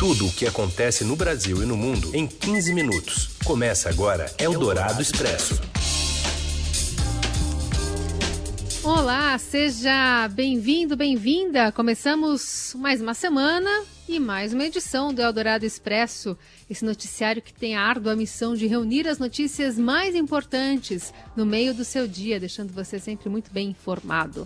Tudo o que acontece no Brasil e no mundo em 15 minutos. Começa agora Eldorado Expresso. Olá, seja bem-vindo, bem-vinda. Começamos mais uma semana e mais uma edição do Eldorado Expresso, esse noticiário que tem a árdua missão de reunir as notícias mais importantes no meio do seu dia, deixando você sempre muito bem informado.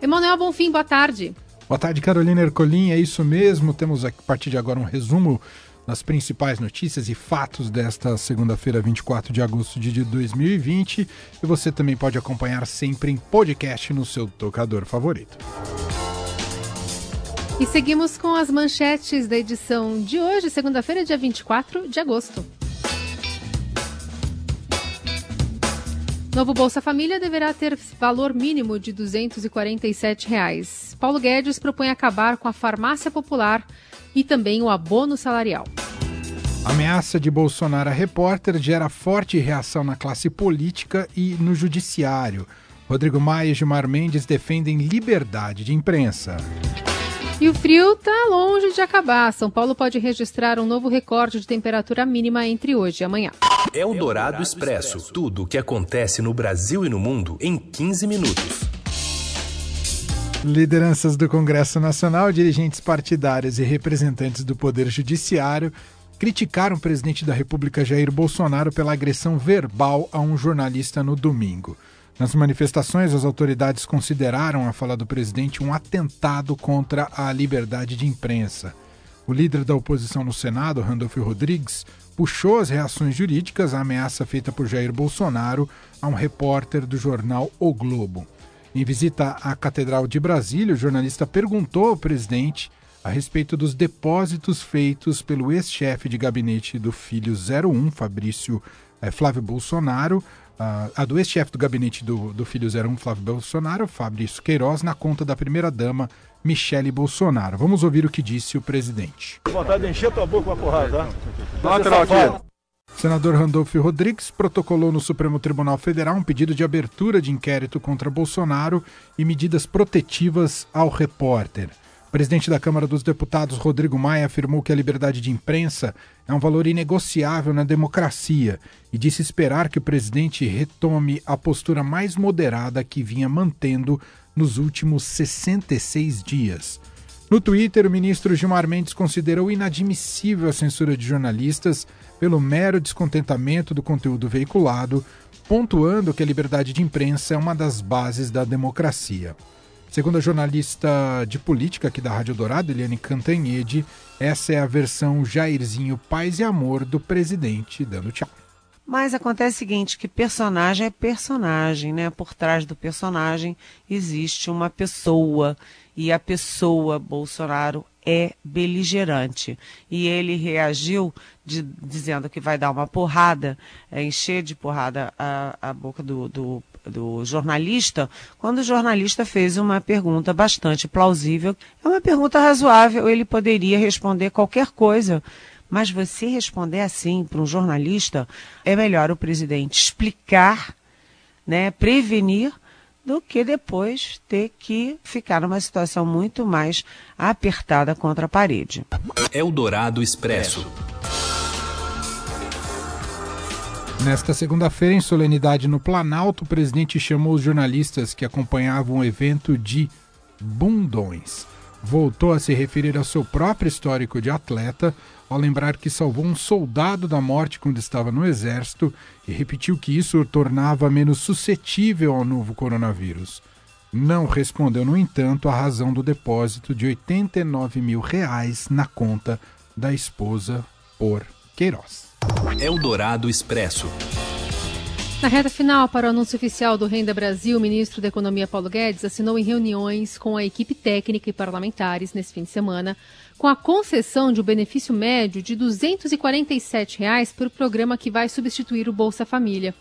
Emanuel Bonfim, boa tarde. Boa tarde, Carolina Ercolim. É isso mesmo. Temos a partir de agora um resumo das principais notícias e fatos desta segunda-feira, 24 de agosto de 2020. E você também pode acompanhar sempre em podcast no seu tocador favorito. E seguimos com as manchetes da edição de hoje, segunda-feira, dia 24 de agosto. Novo Bolsa Família deverá ter valor mínimo de 247 reais. Paulo Guedes propõe acabar com a farmácia popular e também o abono salarial. A ameaça de Bolsonaro a repórter gera forte reação na classe política e no judiciário. Rodrigo Maia e Gilmar Mendes defendem liberdade de imprensa. E o frio está longe de acabar. São Paulo pode registrar um novo recorde de temperatura mínima entre hoje e amanhã. É o Dourado Expresso. Tudo o que acontece no Brasil e no mundo em 15 minutos. Lideranças do Congresso Nacional, dirigentes partidários e representantes do Poder Judiciário criticaram o presidente da República Jair Bolsonaro pela agressão verbal a um jornalista no domingo. Nas manifestações, as autoridades consideraram a fala do presidente um atentado contra a liberdade de imprensa. O líder da oposição no Senado, Randolph Rodrigues, puxou as reações jurídicas à ameaça feita por Jair Bolsonaro a um repórter do jornal O Globo. Em visita à Catedral de Brasília, o jornalista perguntou ao presidente a respeito dos depósitos feitos pelo ex-chefe de gabinete do filho 01, Fabrício eh, Flávio Bolsonaro, a do ex-chefe do gabinete do, do filho 01, Flávio Bolsonaro, Fabrício Queiroz, na conta da primeira-dama, Michele Bolsonaro. Vamos ouvir o que disse o presidente. Vontade de encher tua boca com a porrada, tá? Senador Randolfo Rodrigues protocolou no Supremo Tribunal Federal um pedido de abertura de inquérito contra Bolsonaro e medidas protetivas ao repórter. O presidente da Câmara dos Deputados, Rodrigo Maia, afirmou que a liberdade de imprensa é um valor inegociável na democracia e disse esperar que o presidente retome a postura mais moderada que vinha mantendo nos últimos 66 dias. No Twitter, o ministro Gilmar Mendes considerou inadmissível a censura de jornalistas pelo mero descontentamento do conteúdo veiculado, pontuando que a liberdade de imprensa é uma das bases da democracia. Segundo a jornalista de política aqui da Rádio Dourado, Eliane Cantanhede, essa é a versão Jairzinho Paz e Amor do presidente dando tchau. Mas acontece o seguinte, que personagem é personagem, né? Por trás do personagem existe uma pessoa e a pessoa Bolsonaro é beligerante. E ele reagiu de, dizendo que vai dar uma porrada, é, encher de porrada a, a boca do, do do jornalista, quando o jornalista fez uma pergunta bastante plausível. É uma pergunta razoável, ele poderia responder qualquer coisa. Mas você responder assim para um jornalista, é melhor o presidente explicar, né, prevenir, do que depois ter que ficar numa situação muito mais apertada contra a parede. É o Dourado Expresso. Nesta segunda-feira, em solenidade no Planalto, o presidente chamou os jornalistas que acompanhavam o evento de bundões. Voltou a se referir ao seu próprio histórico de atleta, ao lembrar que salvou um soldado da morte quando estava no exército e repetiu que isso o tornava menos suscetível ao novo coronavírus. Não respondeu, no entanto, a razão do depósito de 89 mil reais na conta da esposa por Queiroz. Eldorado Expresso. Na reta final, para o anúncio oficial do Renda Brasil, o ministro da Economia Paulo Guedes assinou em reuniões com a equipe técnica e parlamentares nesse fim de semana com a concessão de um benefício médio de 247 reais por programa que vai substituir o Bolsa Família.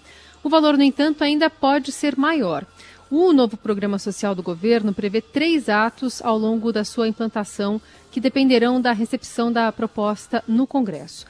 O valor, no entanto, ainda pode ser maior. O novo programa social do governo prevê três atos ao longo da sua implantação que dependerão da recepção da proposta no Congresso.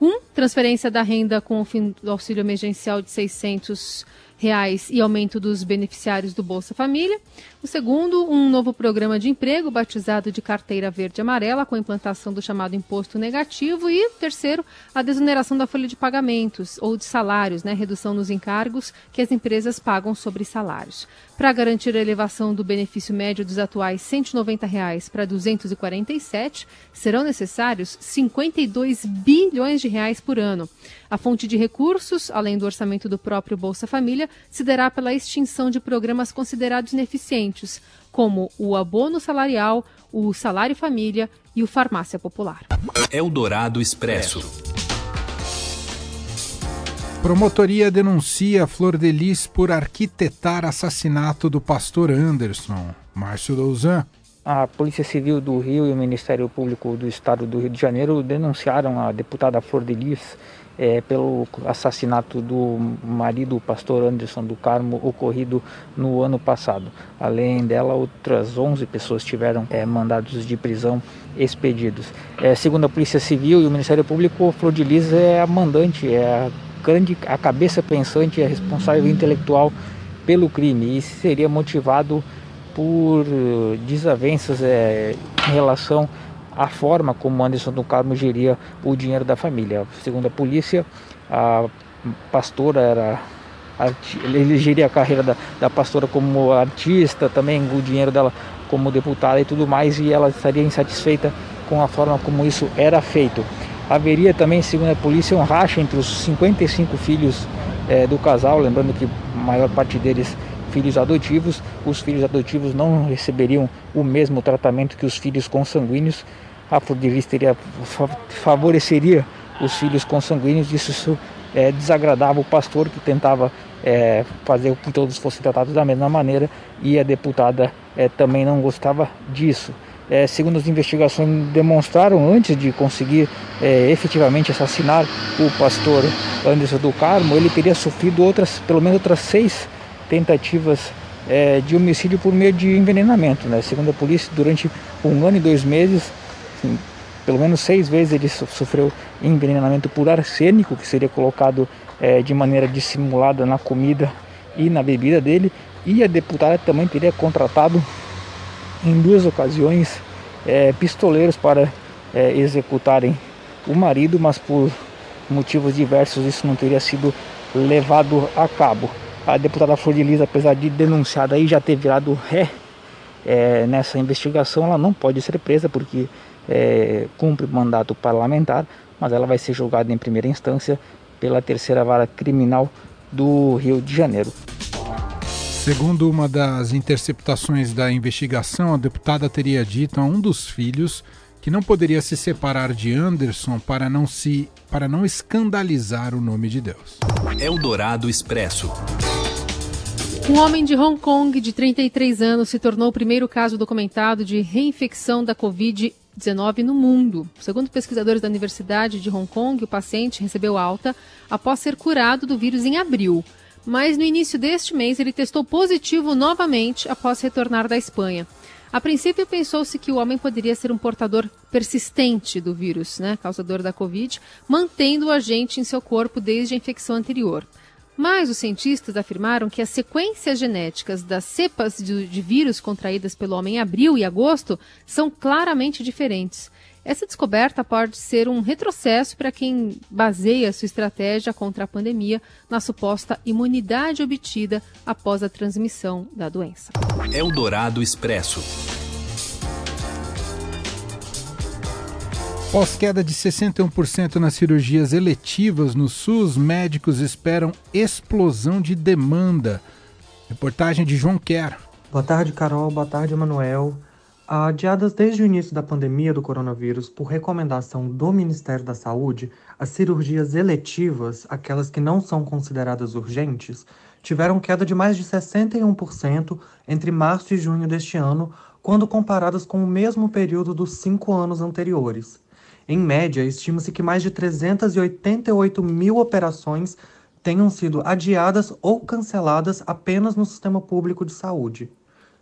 Um, transferência da renda com o fim do auxílio emergencial de 600 reais e aumento dos beneficiários do Bolsa Família. O segundo, um novo programa de emprego batizado de Carteira Verde Amarela, com a implantação do chamado imposto negativo. E terceiro, a desoneração da folha de pagamentos ou de salários, né? redução nos encargos que as empresas pagam sobre salários. Para garantir a elevação do benefício médio dos atuais 190 reais para R$ 247, serão necessários 52 bilhões de reais por ano. A fonte de recursos, além do orçamento do próprio Bolsa Família, se dará pela extinção de programas considerados ineficientes como o abono salarial, o salário família e o farmácia popular. Eldorado Expresso. Promotoria denuncia Flor de Lis por arquitetar assassinato do pastor Anderson. Márcio Douzan. A Polícia Civil do Rio e o Ministério Público do Estado do Rio de Janeiro denunciaram a deputada Flor de Lis é, pelo assassinato do marido, o pastor Anderson do Carmo, ocorrido no ano passado. Além dela, outras 11 pessoas tiveram é, mandados de prisão expedidos. É, segundo a Polícia Civil e o Ministério Público, Flor de Lis é a mandante, é a grande, a cabeça pensante, é responsável intelectual pelo crime e seria motivado por desavenças é, em relação a forma como Anderson do Carmo geria o dinheiro da família. Segundo a polícia, a pastora era ele geria a carreira da, da pastora como artista, também o dinheiro dela como deputada e tudo mais, e ela estaria insatisfeita com a forma como isso era feito. Haveria também, segundo a polícia, um racha entre os 55 filhos é, do casal, lembrando que a maior parte deles filhos adotivos, os filhos adotivos não receberiam o mesmo tratamento que os filhos consanguíneos. A Lis teria, favoreceria os filhos consanguíneos, isso é, desagradava o pastor que tentava é, fazer com que todos fossem tratados da mesma maneira e a deputada é, também não gostava disso. É, segundo as investigações demonstraram, antes de conseguir é, efetivamente assassinar o pastor Anderson do Carmo, ele teria sofrido outras, pelo menos outras seis tentativas é, de homicídio por meio de envenenamento. Né? Segundo a polícia, durante um ano e dois meses, pelo menos seis vezes ele sofreu envenenamento por arsênico, que seria colocado é, de maneira dissimulada na comida e na bebida dele. E a deputada também teria contratado em duas ocasiões é, pistoleiros para é, executarem o marido, mas por motivos diversos isso não teria sido levado a cabo. A deputada Flor de Lis, apesar de denunciada e já ter virado ré é, nessa investigação, ela não pode ser presa porque é, cumpre mandato parlamentar, mas ela vai ser julgada em primeira instância pela terceira vara criminal do Rio de Janeiro. Segundo uma das interceptações da investigação, a deputada teria dito a um dos filhos que não poderia se separar de Anderson para não se para não escandalizar o nome de Deus. Eldorado Expresso. Um homem de Hong Kong de 33 anos se tornou o primeiro caso documentado de reinfecção da Covid-19 no mundo. Segundo pesquisadores da Universidade de Hong Kong, o paciente recebeu alta após ser curado do vírus em abril. Mas no início deste mês ele testou positivo novamente após retornar da Espanha. A princípio pensou-se que o homem poderia ser um portador persistente do vírus, né, causador da Covid, mantendo o agente em seu corpo desde a infecção anterior. Mas os cientistas afirmaram que as sequências genéticas das cepas de, de vírus contraídas pelo homem em abril e agosto são claramente diferentes. Essa descoberta pode ser um retrocesso para quem baseia sua estratégia contra a pandemia na suposta imunidade obtida após a transmissão da doença. Eldorado Expresso. Após queda de 61% nas cirurgias eletivas no SUS, médicos esperam explosão de demanda. Reportagem de João Quer. Boa tarde, Carol. Boa tarde, Emanuel. Adiadas desde o início da pandemia do coronavírus por recomendação do Ministério da Saúde, as cirurgias eletivas, aquelas que não são consideradas urgentes, tiveram queda de mais de 61% entre março e junho deste ano, quando comparadas com o mesmo período dos cinco anos anteriores. Em média, estima-se que mais de 388 mil operações tenham sido adiadas ou canceladas apenas no sistema público de saúde.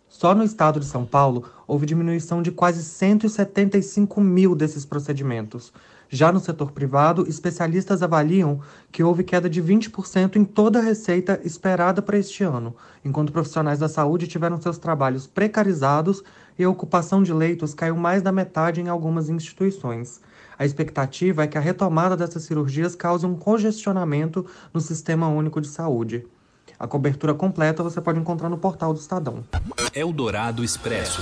Só no estado de São Paulo, houve diminuição de quase 175 mil desses procedimentos. Já no setor privado, especialistas avaliam que houve queda de 20% em toda a receita esperada para este ano, enquanto profissionais da saúde tiveram seus trabalhos precarizados e a ocupação de leitos caiu mais da metade em algumas instituições. A expectativa é que a retomada dessas cirurgias cause um congestionamento no Sistema Único de Saúde. A cobertura completa você pode encontrar no portal do Estadão. Eldorado Expresso.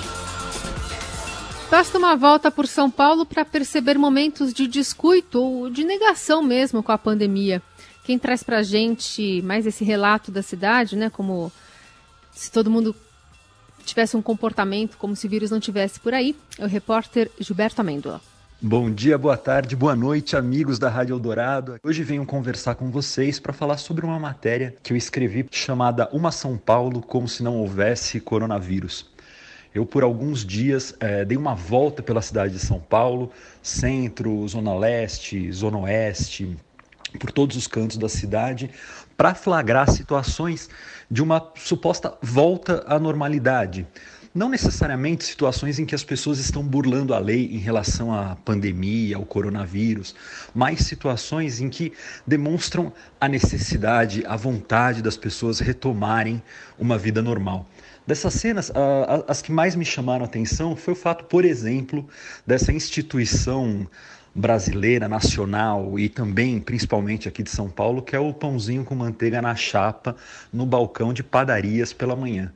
Basta uma volta por São Paulo para perceber momentos de descuito ou de negação mesmo com a pandemia. Quem traz para a gente mais esse relato da cidade, né, como se todo mundo tivesse um comportamento como se o vírus não tivesse por aí, é o repórter Gilberto Amêndola. Bom dia, boa tarde, boa noite, amigos da Rádio Eldorado. Hoje venho conversar com vocês para falar sobre uma matéria que eu escrevi chamada Uma São Paulo como se não houvesse coronavírus. Eu, por alguns dias, é, dei uma volta pela cidade de São Paulo, centro, zona leste, zona oeste, por todos os cantos da cidade, para flagrar situações de uma suposta volta à normalidade não necessariamente situações em que as pessoas estão burlando a lei em relação à pandemia, ao coronavírus, mas situações em que demonstram a necessidade, a vontade das pessoas retomarem uma vida normal. Dessas cenas, as que mais me chamaram a atenção foi o fato, por exemplo, dessa instituição brasileira, nacional e também, principalmente aqui de São Paulo, que é o pãozinho com manteiga na chapa no balcão de padarias pela manhã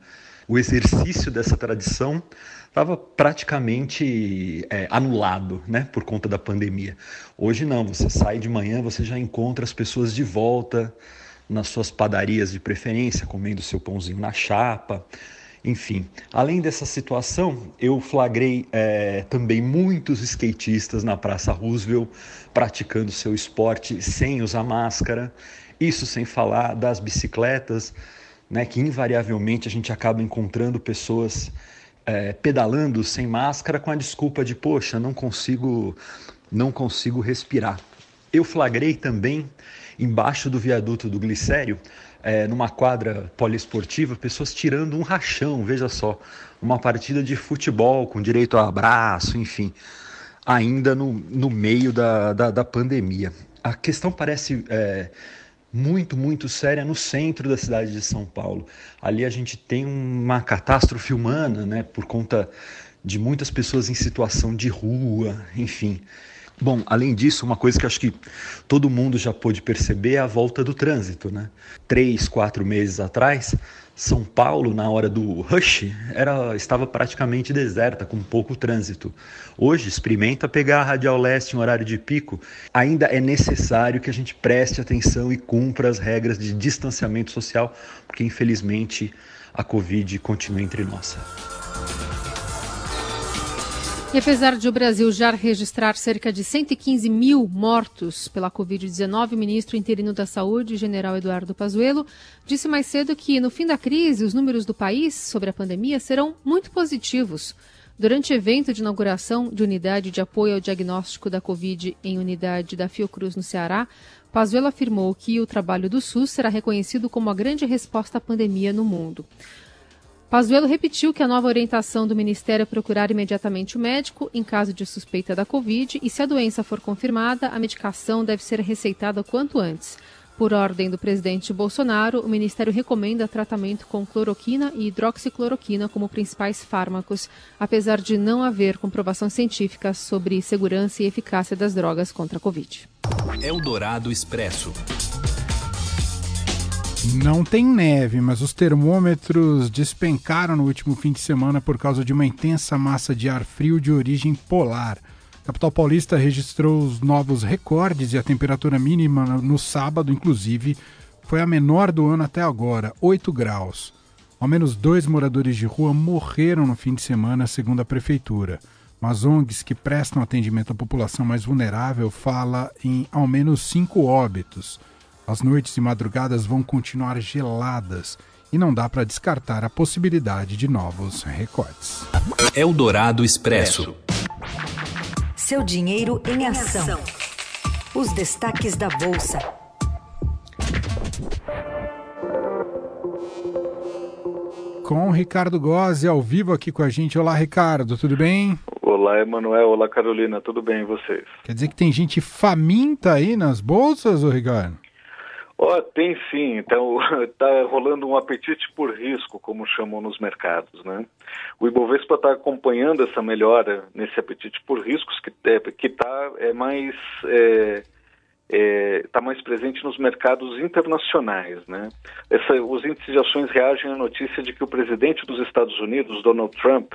o exercício dessa tradição estava praticamente é, anulado, né, por conta da pandemia. Hoje não, você sai de manhã, você já encontra as pessoas de volta nas suas padarias de preferência, comendo seu pãozinho na chapa. Enfim, além dessa situação, eu flagrei é, também muitos skatistas na Praça Roosevelt praticando seu esporte sem usar máscara. Isso sem falar das bicicletas né, que invariavelmente a gente acaba encontrando pessoas é, pedalando sem máscara com a desculpa de poxa, não consigo, não consigo respirar. Eu flagrei também embaixo do viaduto do Glicério, é, numa quadra poliesportiva, pessoas tirando um rachão, veja só, uma partida de futebol com direito a abraço, enfim, ainda no, no meio da, da, da pandemia. A questão parece é, muito, muito séria no centro da cidade de São Paulo. Ali a gente tem uma catástrofe humana, né, por conta de muitas pessoas em situação de rua, enfim. Bom, além disso, uma coisa que acho que todo mundo já pôde perceber é a volta do trânsito, né? Três, quatro meses atrás, São Paulo, na hora do rush, era, estava praticamente deserta, com pouco trânsito. Hoje, experimenta pegar a Radial Leste em horário de pico. Ainda é necessário que a gente preste atenção e cumpra as regras de distanciamento social, porque infelizmente a Covid continua entre nós. E apesar de o Brasil já registrar cerca de 115 mil mortos pela Covid-19, o ministro interino da Saúde, general Eduardo Pazuello, disse mais cedo que, no fim da crise, os números do país sobre a pandemia serão muito positivos. Durante evento de inauguração de unidade de apoio ao diagnóstico da Covid em unidade da Fiocruz no Ceará, Pazuello afirmou que o trabalho do SUS será reconhecido como a grande resposta à pandemia no mundo. Pazuello repetiu que a nova orientação do Ministério é procurar imediatamente o médico em caso de suspeita da Covid e, se a doença for confirmada, a medicação deve ser receitada quanto antes. Por ordem do presidente Bolsonaro, o Ministério recomenda tratamento com cloroquina e hidroxicloroquina como principais fármacos, apesar de não haver comprovação científica sobre segurança e eficácia das drogas contra a Covid. Eldorado Expresso. Não tem neve, mas os termômetros despencaram no último fim de semana por causa de uma intensa massa de ar frio de origem polar. A capital paulista registrou os novos recordes e a temperatura mínima no sábado, inclusive, foi a menor do ano até agora, 8 graus. Ao menos dois moradores de rua morreram no fim de semana, segundo a prefeitura. Mas ONGs que prestam atendimento à população mais vulnerável fala em ao menos cinco óbitos. As noites e madrugadas vão continuar geladas e não dá para descartar a possibilidade de novos recortes. Eldorado Expresso. Seu dinheiro em ação. Os destaques da Bolsa. com Ricardo Gozzi ao vivo aqui com a gente. Olá, Ricardo, tudo bem? Olá, Emanuel. Olá, Carolina. Tudo bem e vocês? Quer dizer que tem gente faminta aí nas bolsas, ô Ricardo? Oh, tem sim. Então, está rolando um apetite por risco, como chamam nos mercados, né? O Ibovespa está acompanhando essa melhora nesse apetite por riscos que é, está é mais é, é, mais presente nos mercados internacionais. Né? Essa, os índices de ações reagem à notícia de que o presidente dos Estados Unidos, Donald Trump,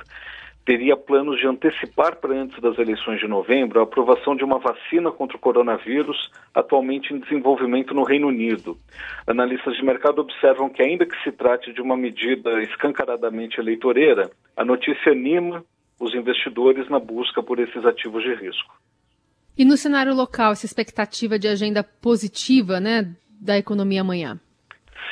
teria planos de antecipar para antes das eleições de novembro a aprovação de uma vacina contra o coronavírus, atualmente em desenvolvimento no Reino Unido. Analistas de mercado observam que, ainda que se trate de uma medida escancaradamente eleitoreira, a notícia anima os investidores na busca por esses ativos de risco. E no cenário local, essa expectativa de agenda positiva né, da economia amanhã?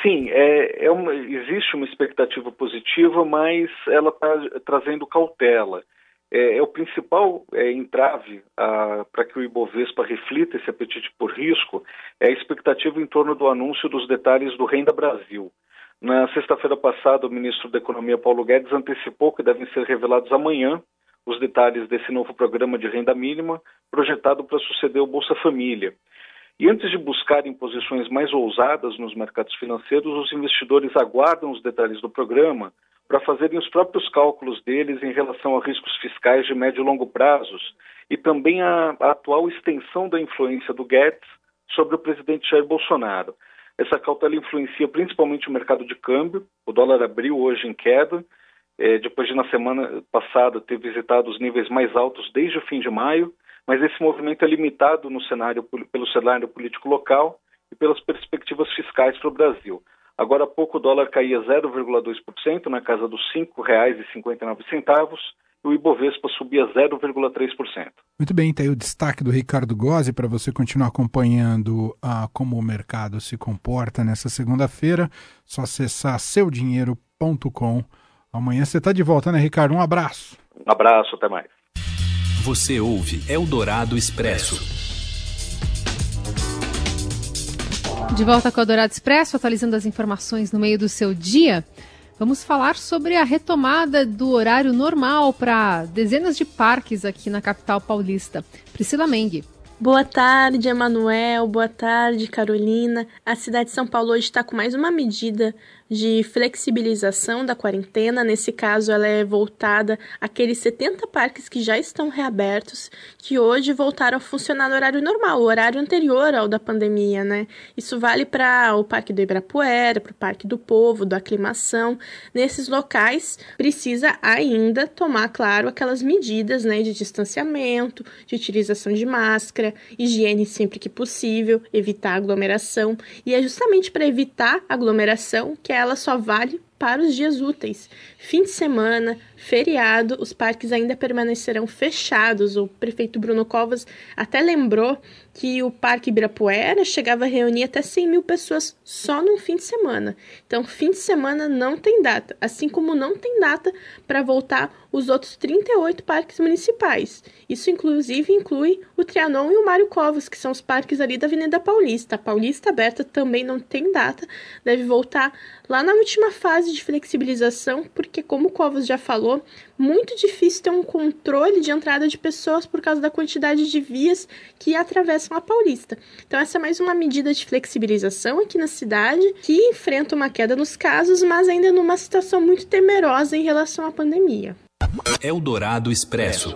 Sim, é, é uma, existe uma expectativa positiva, mas ela está trazendo cautela. É, é, o principal é, entrave para que o Ibovespa reflita esse apetite por risco é a expectativa em torno do anúncio dos detalhes do Renda Brasil. Na sexta-feira passada, o ministro da Economia, Paulo Guedes, antecipou que devem ser revelados amanhã os detalhes desse novo programa de renda mínima projetado para suceder o Bolsa Família. E antes de buscarem posições mais ousadas nos mercados financeiros, os investidores aguardam os detalhes do programa para fazerem os próprios cálculos deles em relação a riscos fiscais de médio e longo prazos e também a, a atual extensão da influência do Guedes sobre o presidente Jair Bolsonaro. Essa cautela influencia principalmente o mercado de câmbio. O dólar abriu hoje em queda é, depois de na semana passada ter visitado os níveis mais altos desde o fim de maio, mas esse movimento é limitado no cenário, pelo cenário político local e pelas perspectivas fiscais para o Brasil. Agora há pouco o dólar caía 0,2% na casa dos R$ 5,59 e o Ibovespa subia 0,3%. Muito bem, está aí o destaque do Ricardo Gozzi para você continuar acompanhando ah, como o mercado se comporta nessa segunda-feira. Só acessar seudinheiro.com Amanhã você está de volta, né, Ricardo? Um abraço. Um abraço, até mais. Você ouve Eldorado Expresso. De volta com o Eldorado Expresso, atualizando as informações no meio do seu dia. Vamos falar sobre a retomada do horário normal para dezenas de parques aqui na capital paulista. Priscila Mengue. Boa tarde, Emanuel. Boa tarde, Carolina. A cidade de São Paulo hoje está com mais uma medida de flexibilização da quarentena. Nesse caso, ela é voltada àqueles 70 parques que já estão reabertos, que hoje voltaram a funcionar no horário normal, o horário anterior ao da pandemia, né? Isso vale para o Parque do Ibirapuera, para o Parque do Povo, do Aclimação. Nesses locais, precisa ainda tomar, claro, aquelas medidas né, de distanciamento, de utilização de máscara, higiene sempre que possível, evitar aglomeração. E é justamente para evitar aglomeração que ela só vale para os dias úteis. Fim de semana, feriado, os parques ainda permanecerão fechados. O prefeito Bruno Covas até lembrou que o Parque Ibirapuera chegava a reunir até 100 mil pessoas só num fim de semana. Então, fim de semana não tem data, assim como não tem data para voltar os outros 38 parques municipais. Isso, inclusive, inclui o Trianon e o Mário Covas, que são os parques ali da Avenida Paulista. A Paulista Aberta também não tem data, deve voltar lá na última fase de flexibilização, porque, como o Covas já falou, muito difícil ter um controle de entrada de pessoas por causa da quantidade de vias que atravessam a Paulista. Então, essa é mais uma medida de flexibilização aqui na cidade, que enfrenta uma queda nos casos, mas ainda numa situação muito temerosa em relação à pandemia. Eldorado Expresso.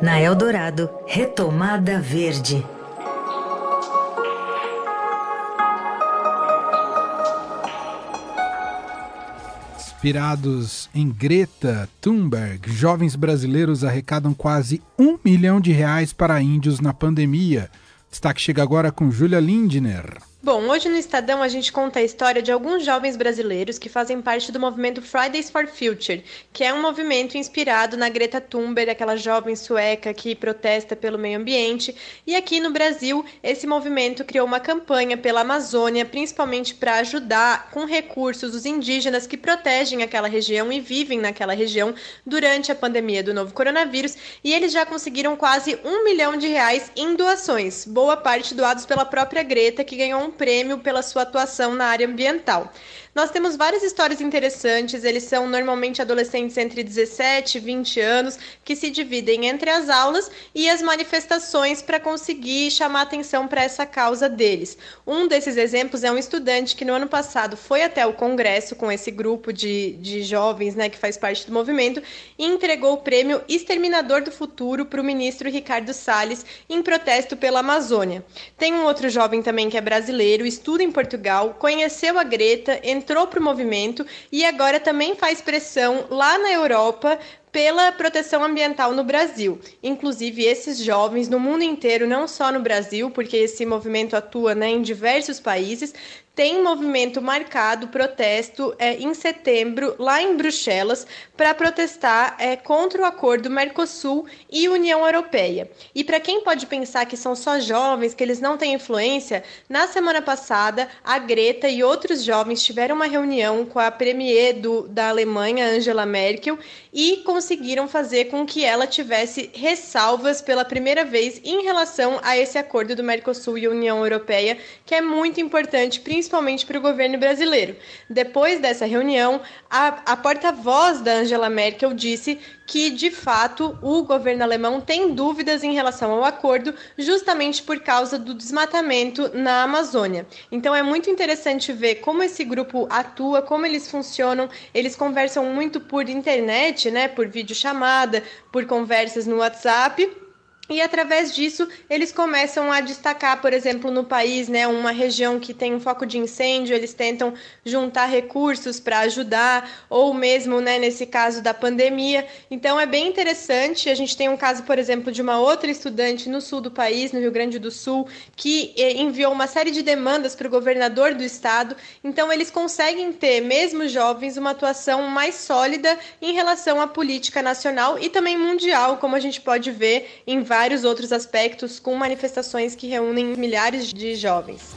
Na Eldorado, retomada verde. Inspirados em Greta Thunberg, jovens brasileiros arrecadam quase um milhão de reais para índios na pandemia. Destaque chega agora com Julia Lindner. Bom, hoje no Estadão a gente conta a história de alguns jovens brasileiros que fazem parte do movimento Fridays for Future, que é um movimento inspirado na Greta Thunberg, aquela jovem sueca que protesta pelo meio ambiente. E aqui no Brasil, esse movimento criou uma campanha pela Amazônia, principalmente para ajudar com recursos os indígenas que protegem aquela região e vivem naquela região durante a pandemia do novo coronavírus. E eles já conseguiram quase um milhão de reais em doações, boa parte doados pela própria Greta, que ganhou um prêmio pela sua atuação na área ambiental. Nós temos várias histórias interessantes, eles são normalmente adolescentes entre 17 e 20 anos que se dividem entre as aulas e as manifestações para conseguir chamar atenção para essa causa deles. Um desses exemplos é um estudante que no ano passado foi até o Congresso com esse grupo de, de jovens né, que faz parte do movimento e entregou o prêmio Exterminador do Futuro para o ministro Ricardo Salles em protesto pela Amazônia. Tem um outro jovem também que é brasileiro, estuda em Portugal, conheceu a Greta, para o movimento e agora também faz pressão lá na Europa pela proteção ambiental no Brasil. Inclusive, esses jovens no mundo inteiro, não só no Brasil, porque esse movimento atua né, em diversos países, tem movimento marcado, protesto é, em setembro, lá em Bruxelas, para protestar é, contra o acordo Mercosul e União Europeia. E para quem pode pensar que são só jovens, que eles não têm influência, na semana passada, a Greta e outros jovens tiveram uma reunião com a premier do, da Alemanha, Angela Merkel, e conseguiram fazer com que ela tivesse ressalvas pela primeira vez em relação a esse acordo do Mercosul e União Europeia, que é muito importante, principalmente para o governo brasileiro. Depois dessa reunião, a, a porta-voz da Angela Merkel disse que, de fato, o governo alemão tem dúvidas em relação ao acordo, justamente por causa do desmatamento na Amazônia. Então, é muito interessante ver como esse grupo atua, como eles funcionam. Eles conversam muito por internet, né, por videochamada, por conversas no WhatsApp e através disso, eles começam a destacar, por exemplo, no país, né, uma região que tem um foco de incêndio, eles tentam juntar recursos para ajudar, ou mesmo, né, nesse caso da pandemia. Então é bem interessante. A gente tem um caso, por exemplo, de uma outra estudante no sul do país, no Rio Grande do Sul, que eh, enviou uma série de demandas para o governador do estado. Então eles conseguem ter, mesmo jovens, uma atuação mais sólida em relação à política nacional e também mundial, como a gente pode ver em vários vários outros aspectos, com manifestações que reúnem milhares de jovens.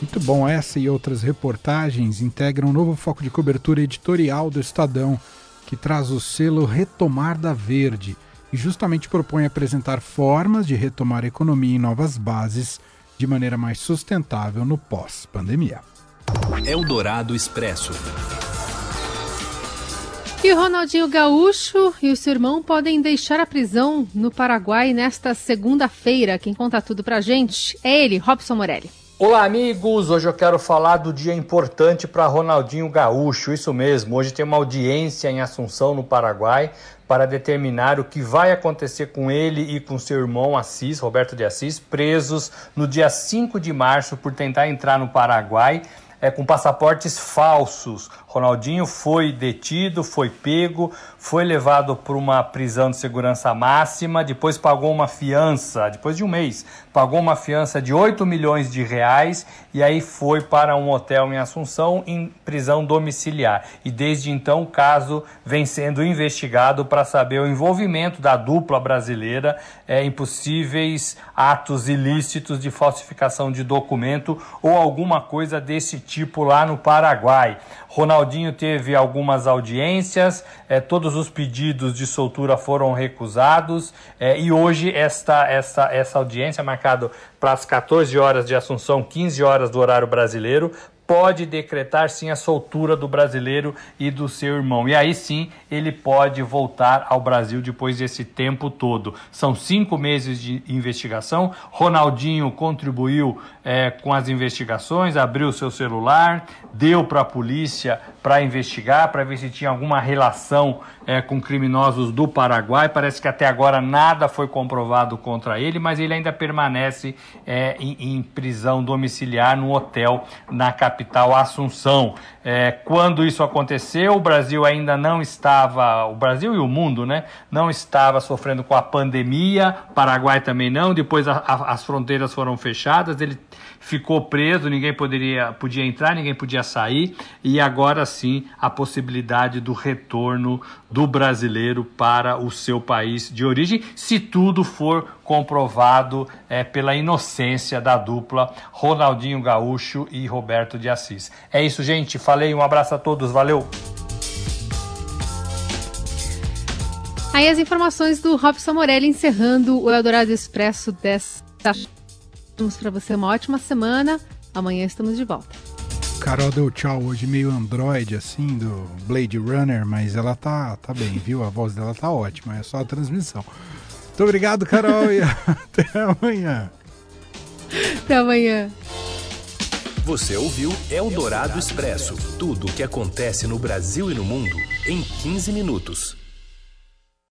Muito bom, essa e outras reportagens integram um novo foco de cobertura editorial do Estadão, que traz o selo Retomar da Verde e justamente propõe apresentar formas de retomar a economia em novas bases de maneira mais sustentável no pós-pandemia. Eldorado Expresso. E Ronaldinho Gaúcho e o seu irmão podem deixar a prisão no Paraguai nesta segunda-feira. Quem conta tudo pra gente é ele, Robson Morelli. Olá, amigos! Hoje eu quero falar do dia importante para Ronaldinho Gaúcho. Isso mesmo, hoje tem uma audiência em Assunção, no Paraguai, para determinar o que vai acontecer com ele e com seu irmão Assis, Roberto de Assis, presos no dia 5 de março por tentar entrar no Paraguai é, com passaportes falsos. Ronaldinho foi detido, foi pego, foi levado para uma prisão de segurança máxima, depois pagou uma fiança, depois de um mês, pagou uma fiança de 8 milhões de reais e aí foi para um hotel em Assunção em prisão domiciliar. E desde então o caso vem sendo investigado para saber o envolvimento da dupla brasileira é, em possíveis atos ilícitos de falsificação de documento ou alguma coisa desse tipo lá no Paraguai. Ronaldinho teve algumas audiências, é, todos os pedidos de soltura foram recusados é, e hoje esta, essa, essa audiência, marcada para as 14 horas de Assunção, 15 horas do horário brasileiro, pode decretar sim a soltura do brasileiro e do seu irmão. E aí sim ele pode voltar ao Brasil depois desse tempo todo. São cinco meses de investigação. Ronaldinho contribuiu é, com as investigações, abriu seu celular, deu para a polícia para investigar, para ver se tinha alguma relação é, com criminosos do Paraguai. Parece que até agora nada foi comprovado contra ele, mas ele ainda permanece é, em, em, prisão domiciliar no hotel na capital Assunção. É, quando isso aconteceu, o Brasil ainda não estava, o Brasil e o mundo, né, não estava sofrendo com a pandemia. Paraguai também não. Depois a, a, as fronteiras foram fechadas. Ele ficou preso, ninguém poderia, podia entrar, ninguém podia sair, e agora sim a possibilidade do retorno do brasileiro para o seu país de origem, se tudo for comprovado é, pela inocência da dupla Ronaldinho Gaúcho e Roberto de Assis. É isso, gente. Falei, um abraço a todos, valeu! Aí as informações do Robson Morelli encerrando o Eldorado Expresso desta para você uma ótima semana. Amanhã estamos de volta. Carol deu tchau hoje meio Android, assim, do Blade Runner, mas ela tá, tá bem, viu? A voz dela tá ótima, é só a transmissão. Muito obrigado, Carol, e até amanhã. Até amanhã. Você ouviu Eldorado Expresso tudo o que acontece no Brasil e no mundo em 15 minutos.